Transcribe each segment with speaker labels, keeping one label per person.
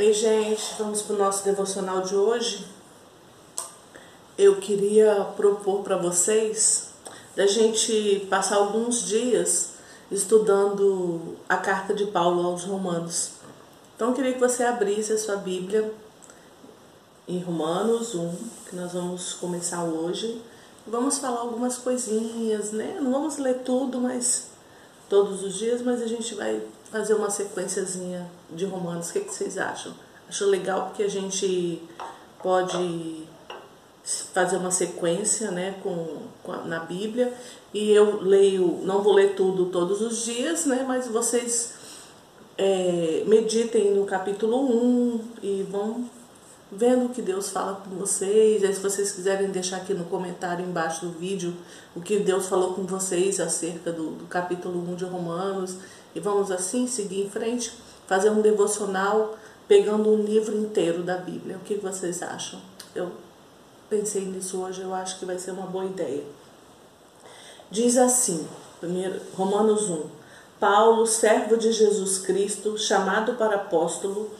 Speaker 1: Oi, gente, vamos para o nosso devocional de hoje. Eu queria propor para vocês da gente passar alguns dias estudando a carta de Paulo aos Romanos. Então, eu queria que você abrisse a sua Bíblia em Romanos 1, que nós vamos começar hoje. Vamos falar algumas coisinhas, né? Não vamos ler tudo, mas todos os dias, mas a gente vai fazer uma sequenciazinha de romanos. O que, que vocês acham? Acho legal porque a gente pode fazer uma sequência né, com, com a, na Bíblia e eu leio, não vou ler tudo todos os dias, né, mas vocês é, meditem no capítulo 1 e vão vendo o que Deus fala com vocês. Aí, se vocês quiserem deixar aqui no comentário embaixo do vídeo o que Deus falou com vocês acerca do, do capítulo 1 de Romanos. E vamos assim seguir em frente, fazer um devocional pegando um livro inteiro da Bíblia. O que vocês acham? Eu pensei nisso hoje, eu acho que vai ser uma boa ideia. Diz assim, primeiro, Romanos 1. Paulo, servo de Jesus Cristo, chamado para apóstolo,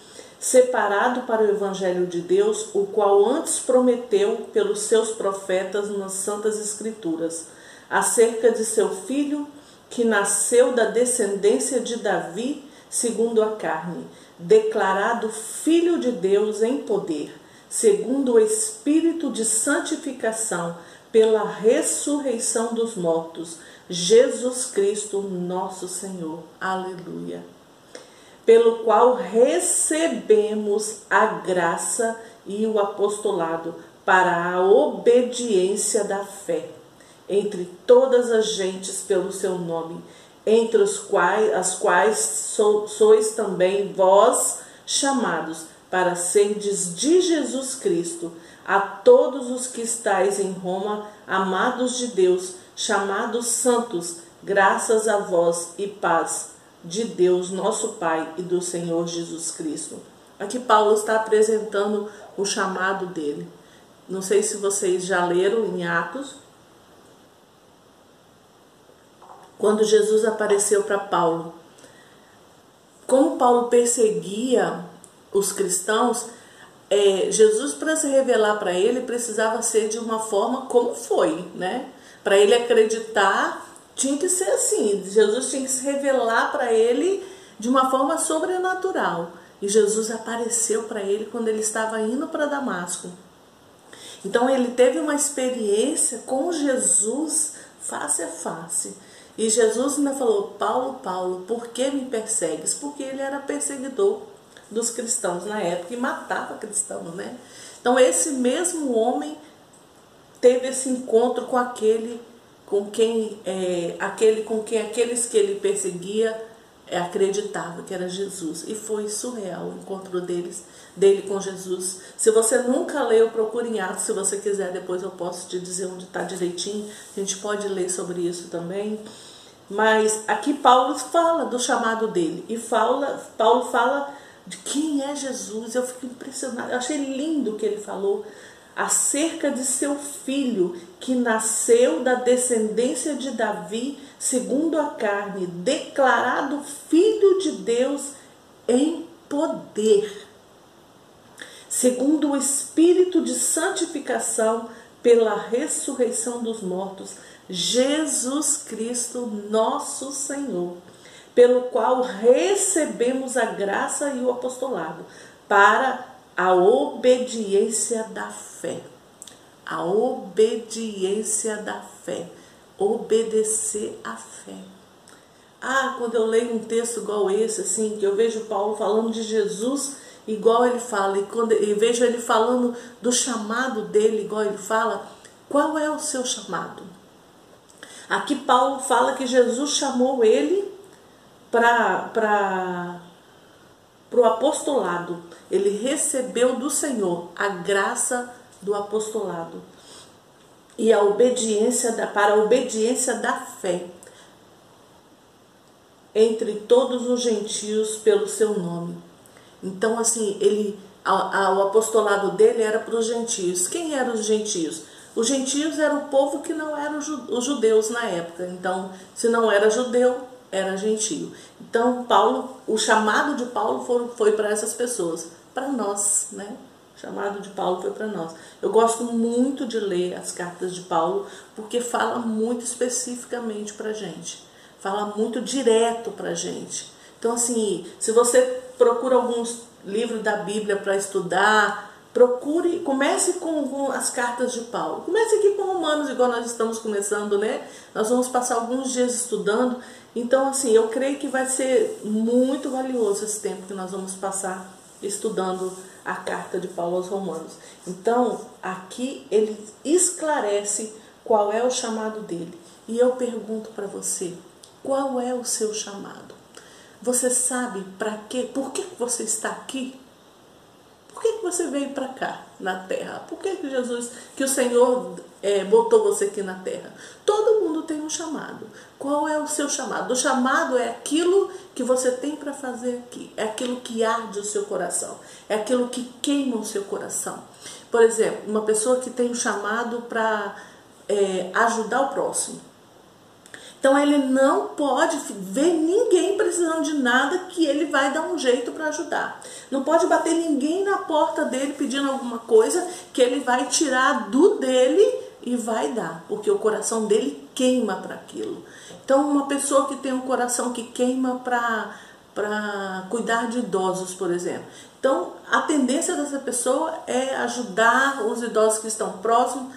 Speaker 1: separado para o Evangelho de Deus, o qual antes prometeu pelos seus profetas nas Santas Escrituras, acerca de seu filho, que nasceu da descendência de Davi, segundo a carne, declarado Filho de Deus em poder, segundo o Espírito de santificação, pela ressurreição dos mortos, Jesus Cristo, nosso Senhor. Aleluia pelo qual recebemos a graça e o apostolado para a obediência da fé entre todas as gentes pelo seu nome, entre os quais as quais sois também vós chamados para serdes de Jesus Cristo, a todos os que estáis em Roma, amados de Deus, chamados santos, graças a vós e paz de Deus, nosso Pai e do Senhor Jesus Cristo. Aqui Paulo está apresentando o chamado dele. Não sei se vocês já leram em Atos, quando Jesus apareceu para Paulo. Como Paulo perseguia os cristãos, é, Jesus, para se revelar para ele, precisava ser de uma forma como foi, né? Para ele acreditar tinha que ser assim. Jesus tinha que se revelar para ele de uma forma sobrenatural. E Jesus apareceu para ele quando ele estava indo para Damasco. Então ele teve uma experiência com Jesus face a face. E Jesus ainda falou: Paulo, Paulo, por que me persegues? Porque ele era perseguidor dos cristãos na época e matava cristãos, né? Então esse mesmo homem teve esse encontro com aquele com quem é, aquele com quem aqueles que ele perseguia acreditava que era Jesus e foi surreal o encontro deles dele com Jesus. Se você nunca leu, procure em Atos. Se você quiser, depois eu posso te dizer onde está direitinho. A gente pode ler sobre isso também. Mas aqui Paulo fala do chamado dele e fala, Paulo fala de quem é Jesus. Eu fico impressionado. Eu achei lindo o que ele falou acerca de seu filho, que nasceu da descendência de Davi, segundo a carne, declarado filho de Deus em poder, segundo o espírito de santificação pela ressurreição dos mortos, Jesus Cristo, nosso Senhor, pelo qual recebemos a graça e o apostolado para a obediência da fé. A obediência da fé. Obedecer à fé. Ah, quando eu leio um texto igual esse, assim, que eu vejo Paulo falando de Jesus igual ele fala, e quando eu vejo ele falando do chamado dele igual ele fala, qual é o seu chamado? Aqui Paulo fala que Jesus chamou ele para o apostolado. Ele recebeu do Senhor a graça do apostolado e a obediência da, para a obediência da fé entre todos os gentios pelo seu nome. Então, assim, ele, a, a, o apostolado dele era para os gentios. Quem eram os gentios? Os gentios eram o povo que não eram os judeus na época. Então, se não era judeu, era gentio. Então, Paulo, o chamado de Paulo foi, foi para essas pessoas, para nós, né? Chamado de Paulo foi para nós. Eu gosto muito de ler as cartas de Paulo porque fala muito especificamente para gente, fala muito direto para gente. Então, assim, se você procura alguns livros da Bíblia para estudar, procure, comece com, com, as cartas de Paulo. Comece aqui com Romanos, igual nós estamos começando, né? Nós vamos passar alguns dias estudando. Então, assim, eu creio que vai ser muito valioso esse tempo que nós vamos passar estudando a carta de Paulo aos Romanos. Então, aqui ele esclarece qual é o chamado dele. E eu pergunto para você, qual é o seu chamado? Você sabe para quê? Por que você está aqui? Por que, que você veio para cá, na terra? Por que, que Jesus, que o Senhor é, botou você aqui na terra? Todo mundo tem um chamado. Qual é o seu chamado? O chamado é aquilo que você tem para fazer aqui. É aquilo que arde o seu coração. É aquilo que queima o seu coração. Por exemplo, uma pessoa que tem um chamado para é, ajudar o próximo. Então ele não pode ver ninguém precisando de nada que ele vai dar um jeito para ajudar. Não pode bater ninguém na porta dele pedindo alguma coisa que ele vai tirar do dele e vai dar, porque o coração dele queima para aquilo. Então uma pessoa que tem um coração que queima para para cuidar de idosos, por exemplo. Então, a tendência dessa pessoa é ajudar os idosos que estão próximos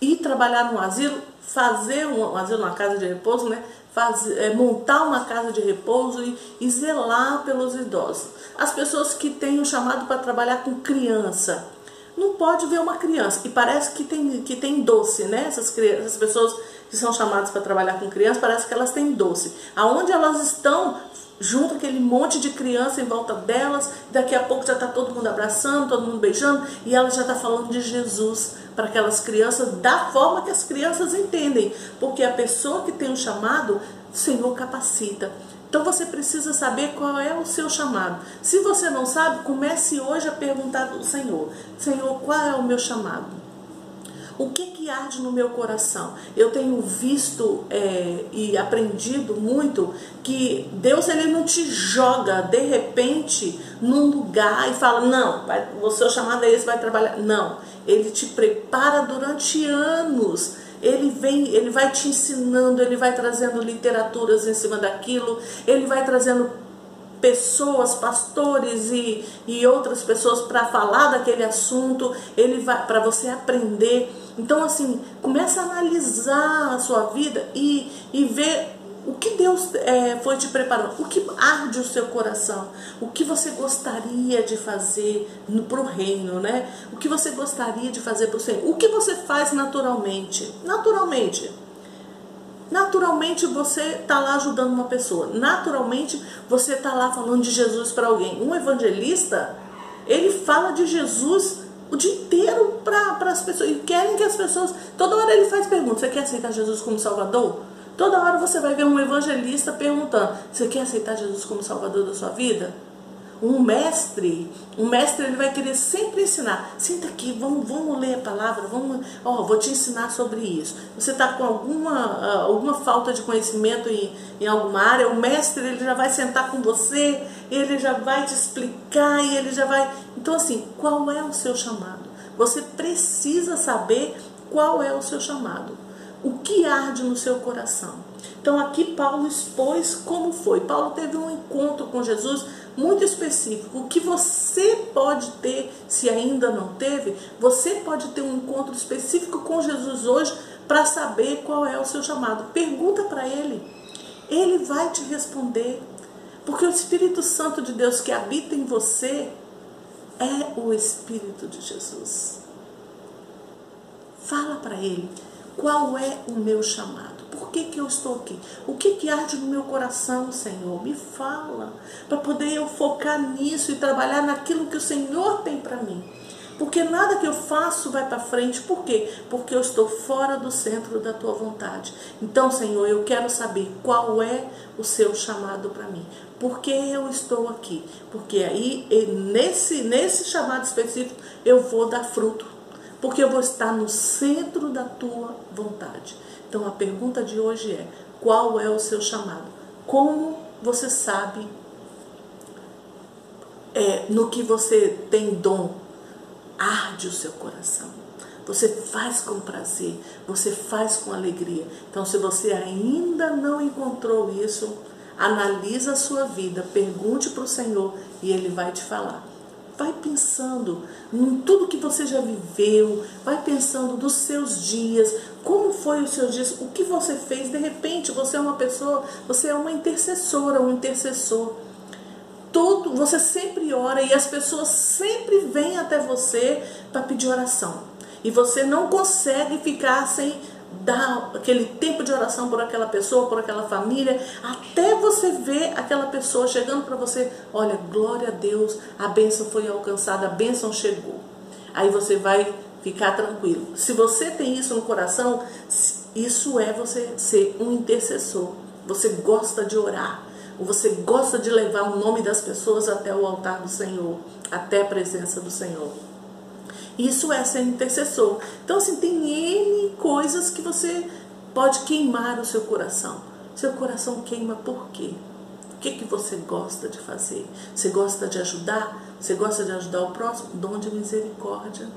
Speaker 1: e trabalhar no asilo fazer um, fazer uma casa de repouso, né? Fazer, é, montar uma casa de repouso e, e, zelar pelos idosos. As pessoas que têm o chamado para trabalhar com criança, não pode ver uma criança e parece que tem, que tem doce, né? Essas, essas pessoas que são chamadas para trabalhar com criança, parece que elas têm doce. Aonde elas estão, junto aquele monte de criança em volta delas, daqui a pouco já está todo mundo abraçando, todo mundo beijando, e ela já está falando de Jesus para aquelas crianças da forma que as crianças entendem, porque a pessoa que tem um chamado, o Senhor capacita. Então você precisa saber qual é o seu chamado. Se você não sabe, comece hoje a perguntar do Senhor: Senhor, qual é o meu chamado? O que que arde no meu coração? Eu tenho visto é, e aprendido muito que Deus ele não te joga de repente num lugar e fala não, vai, o seu chamado é esse, vai trabalhar. Não, Ele te prepara durante anos. Ele vem, ele vai te ensinando, ele vai trazendo literaturas em cima daquilo, ele vai trazendo pessoas, pastores e, e outras pessoas para falar daquele assunto, ele vai para você aprender. Então assim, começa a analisar a sua vida e, e ver o que Deus é, foi te preparando, o que arde o seu coração, o que você gostaria de fazer para o reino, né? O que você gostaria de fazer para o Senhor, o que você faz naturalmente, naturalmente. Naturalmente você está lá ajudando uma pessoa. Naturalmente você está lá falando de Jesus para alguém. Um evangelista, ele fala de Jesus o dia inteiro para as pessoas. E querem que as pessoas. Toda hora ele faz perguntas: Você quer aceitar Jesus como Salvador? Toda hora você vai ver um evangelista perguntando: Você quer aceitar Jesus como Salvador da sua vida? Um mestre, um mestre ele vai querer sempre ensinar. Senta aqui, vamos, vamos ler a palavra, vamos, ó, vou te ensinar sobre isso. Você está com alguma, ah, alguma falta de conhecimento em, em alguma área, o mestre ele já vai sentar com você, ele já vai te explicar e ele já vai. Então assim, qual é o seu chamado? Você precisa saber qual é o seu chamado. O que arde no seu coração? Então aqui Paulo expôs como foi. Paulo teve um encontro com Jesus muito específico. O que você pode ter, se ainda não teve, você pode ter um encontro específico com Jesus hoje para saber qual é o seu chamado. Pergunta para ele. Ele vai te responder. Porque o Espírito Santo de Deus que habita em você é o Espírito de Jesus. Fala para ele qual é o meu chamado. Por que, que eu estou aqui? O que, que arde no meu coração, Senhor? Me fala, para poder eu focar nisso e trabalhar naquilo que o Senhor tem para mim. Porque nada que eu faço vai para frente. Por quê? Porque eu estou fora do centro da tua vontade. Então, Senhor, eu quero saber qual é o seu chamado para mim. Por que eu estou aqui? Porque aí, nesse, nesse chamado específico, eu vou dar fruto. Porque eu vou estar no centro da tua vontade. Então a pergunta de hoje é: qual é o seu chamado? como você sabe é, no que você tem dom, arde o seu coração. Você faz com prazer, você faz com alegria. Então, se você ainda não encontrou isso, analisa a sua vida, pergunte para o Senhor e Ele vai te falar. Vai pensando em tudo que você já viveu, vai pensando dos seus dias, como foi os seus dias, o que você fez. De repente, você é uma pessoa, você é uma intercessora, um intercessor. Todo, você sempre ora e as pessoas sempre vêm até você para pedir oração. E você não consegue ficar sem dar aquele tempo de oração por aquela pessoa, por aquela família, até você ver aquela pessoa chegando para você, olha, glória a Deus, a bênção foi alcançada, a bênção chegou. Aí você vai ficar tranquilo. Se você tem isso no coração, isso é você ser um intercessor. Você gosta de orar. Você gosta de levar o nome das pessoas até o altar do Senhor, até a presença do Senhor. Isso é ser intercessor. Então, assim, tem N coisas que você pode queimar o seu coração. Seu coração queima por quê? O que, que você gosta de fazer? Você gosta de ajudar? Você gosta de ajudar o próximo? Dom de misericórdia.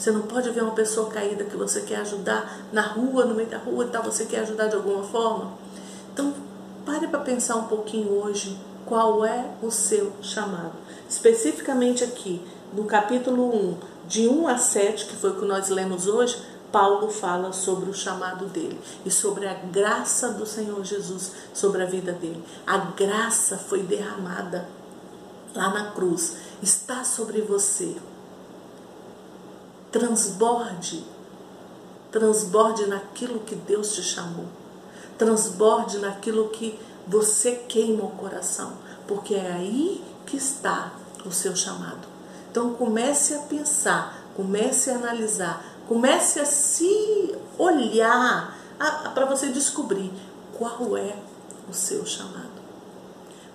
Speaker 1: Você não pode ver uma pessoa caída que você quer ajudar na rua, no meio da rua e tal, você quer ajudar de alguma forma? Então, pare para pensar um pouquinho hoje qual é o seu chamado. Especificamente aqui, no capítulo 1, de 1 a 7, que foi o que nós lemos hoje, Paulo fala sobre o chamado dele e sobre a graça do Senhor Jesus sobre a vida dele. A graça foi derramada lá na cruz, está sobre você. Transborde, transborde naquilo que Deus te chamou, transborde naquilo que você queima o coração, porque é aí que está o seu chamado. Então comece a pensar, comece a analisar, comece a se olhar para você descobrir qual é o seu chamado.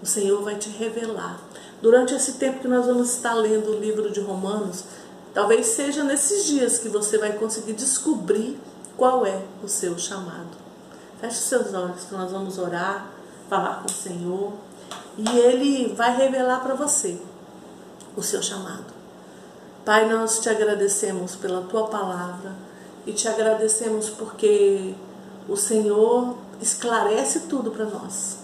Speaker 1: O Senhor vai te revelar. Durante esse tempo que nós vamos estar lendo o livro de Romanos, talvez seja nesses dias que você vai conseguir descobrir qual é o seu chamado. Feche seus olhos que nós vamos orar, falar com o Senhor e Ele vai revelar para você o seu chamado. Pai, nós te agradecemos pela tua palavra e te agradecemos porque o Senhor esclarece tudo para nós.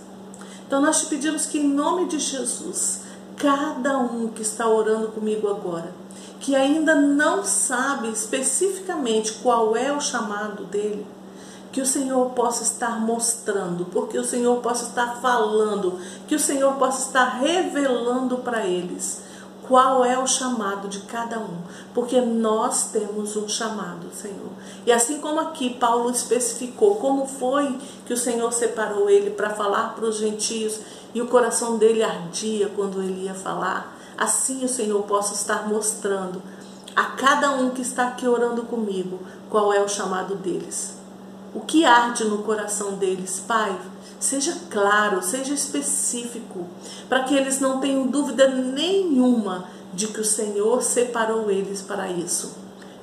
Speaker 1: Então nós te pedimos que em nome de Jesus, cada um que está orando comigo agora, que ainda não sabe especificamente qual é o chamado dele, que o Senhor possa estar mostrando, porque o Senhor possa estar falando, que o Senhor possa estar revelando para eles qual é o chamado de cada um, porque nós temos um chamado, Senhor. E assim como aqui Paulo especificou como foi que o Senhor separou ele para falar para os gentios e o coração dele ardia quando ele ia falar, assim o Senhor possa estar mostrando a cada um que está aqui orando comigo qual é o chamado deles. O que arde no coração deles, Pai? Seja claro, seja específico, para que eles não tenham dúvida nenhuma de que o Senhor separou eles para isso.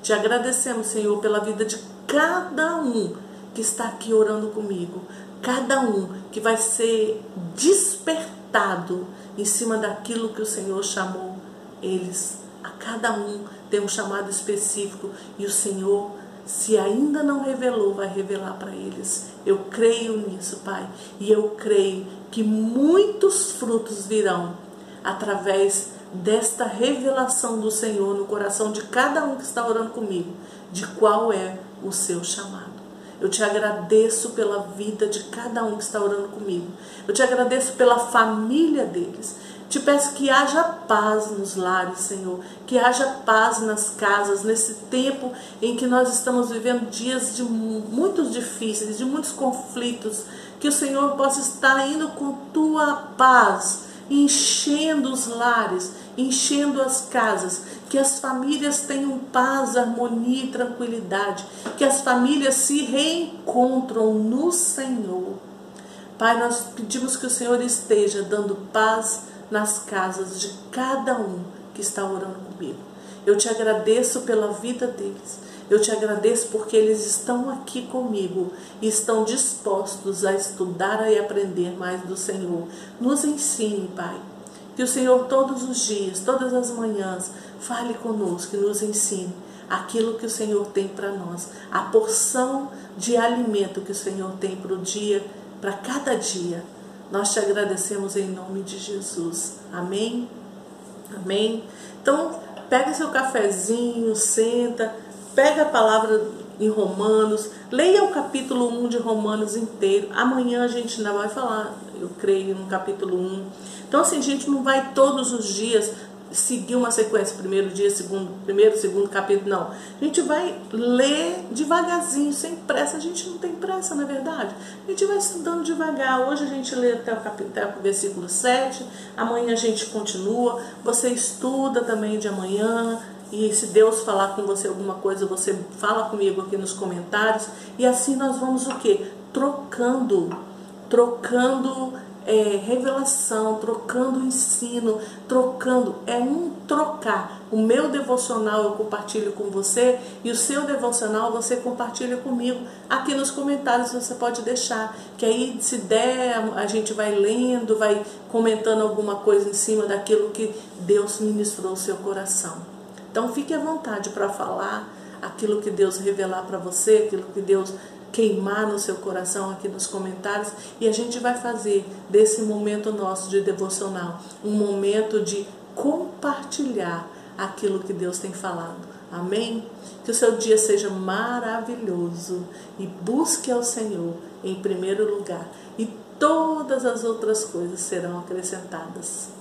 Speaker 1: Te agradecemos, Senhor, pela vida de cada um que está aqui orando comigo, cada um que vai ser despertado em cima daquilo que o Senhor chamou eles. A cada um tem um chamado específico e o Senhor se ainda não revelou, vai revelar para eles. Eu creio nisso, Pai, e eu creio que muitos frutos virão através desta revelação do Senhor no coração de cada um que está orando comigo, de qual é o seu chamado. Eu te agradeço pela vida de cada um que está orando comigo. Eu te agradeço pela família deles. Te peço que haja paz nos lares, Senhor, que haja paz nas casas, nesse tempo em que nós estamos vivendo dias de muitos difíceis, de muitos conflitos, que o Senhor possa estar indo com tua paz, enchendo os lares, enchendo as casas, que as famílias tenham paz, harmonia e tranquilidade, que as famílias se reencontram no Senhor. Pai, nós pedimos que o Senhor esteja dando paz nas casas de cada um que está orando comigo. Eu te agradeço pela vida deles. Eu te agradeço porque eles estão aqui comigo e estão dispostos a estudar e aprender mais do Senhor. Nos ensine, Pai. Que o Senhor todos os dias, todas as manhãs, fale conosco e nos ensine aquilo que o Senhor tem para nós, a porção de alimento que o Senhor tem para o dia, para cada dia. Nós te agradecemos em nome de Jesus. Amém? Amém? Então, pega seu cafezinho, senta, pega a palavra em Romanos, leia o capítulo 1 de Romanos inteiro. Amanhã a gente ainda vai falar, eu creio, no capítulo 1. Então, assim, a gente não vai todos os dias seguir uma sequência, primeiro dia, segundo, primeiro, segundo capítulo, não. A gente vai ler devagarzinho, sem pressa. A gente não tem pressa, na é verdade. A gente vai estudando devagar. Hoje a gente lê até o, capítulo, até o versículo 7, amanhã a gente continua. Você estuda também de amanhã. E se Deus falar com você alguma coisa, você fala comigo aqui nos comentários. E assim nós vamos o quê? Trocando, trocando é, revelação, trocando ensino, trocando, é um trocar. O meu devocional eu compartilho com você e o seu devocional você compartilha comigo. Aqui nos comentários você pode deixar, que aí se der a gente vai lendo, vai comentando alguma coisa em cima daquilo que Deus ministrou ao seu coração. Então fique à vontade para falar aquilo que Deus revelar para você, aquilo que Deus queimar no seu coração aqui nos comentários e a gente vai fazer desse momento nosso de devocional um momento de compartilhar aquilo que Deus tem falado. Amém? Que o seu dia seja maravilhoso e busque ao Senhor em primeiro lugar e todas as outras coisas serão acrescentadas.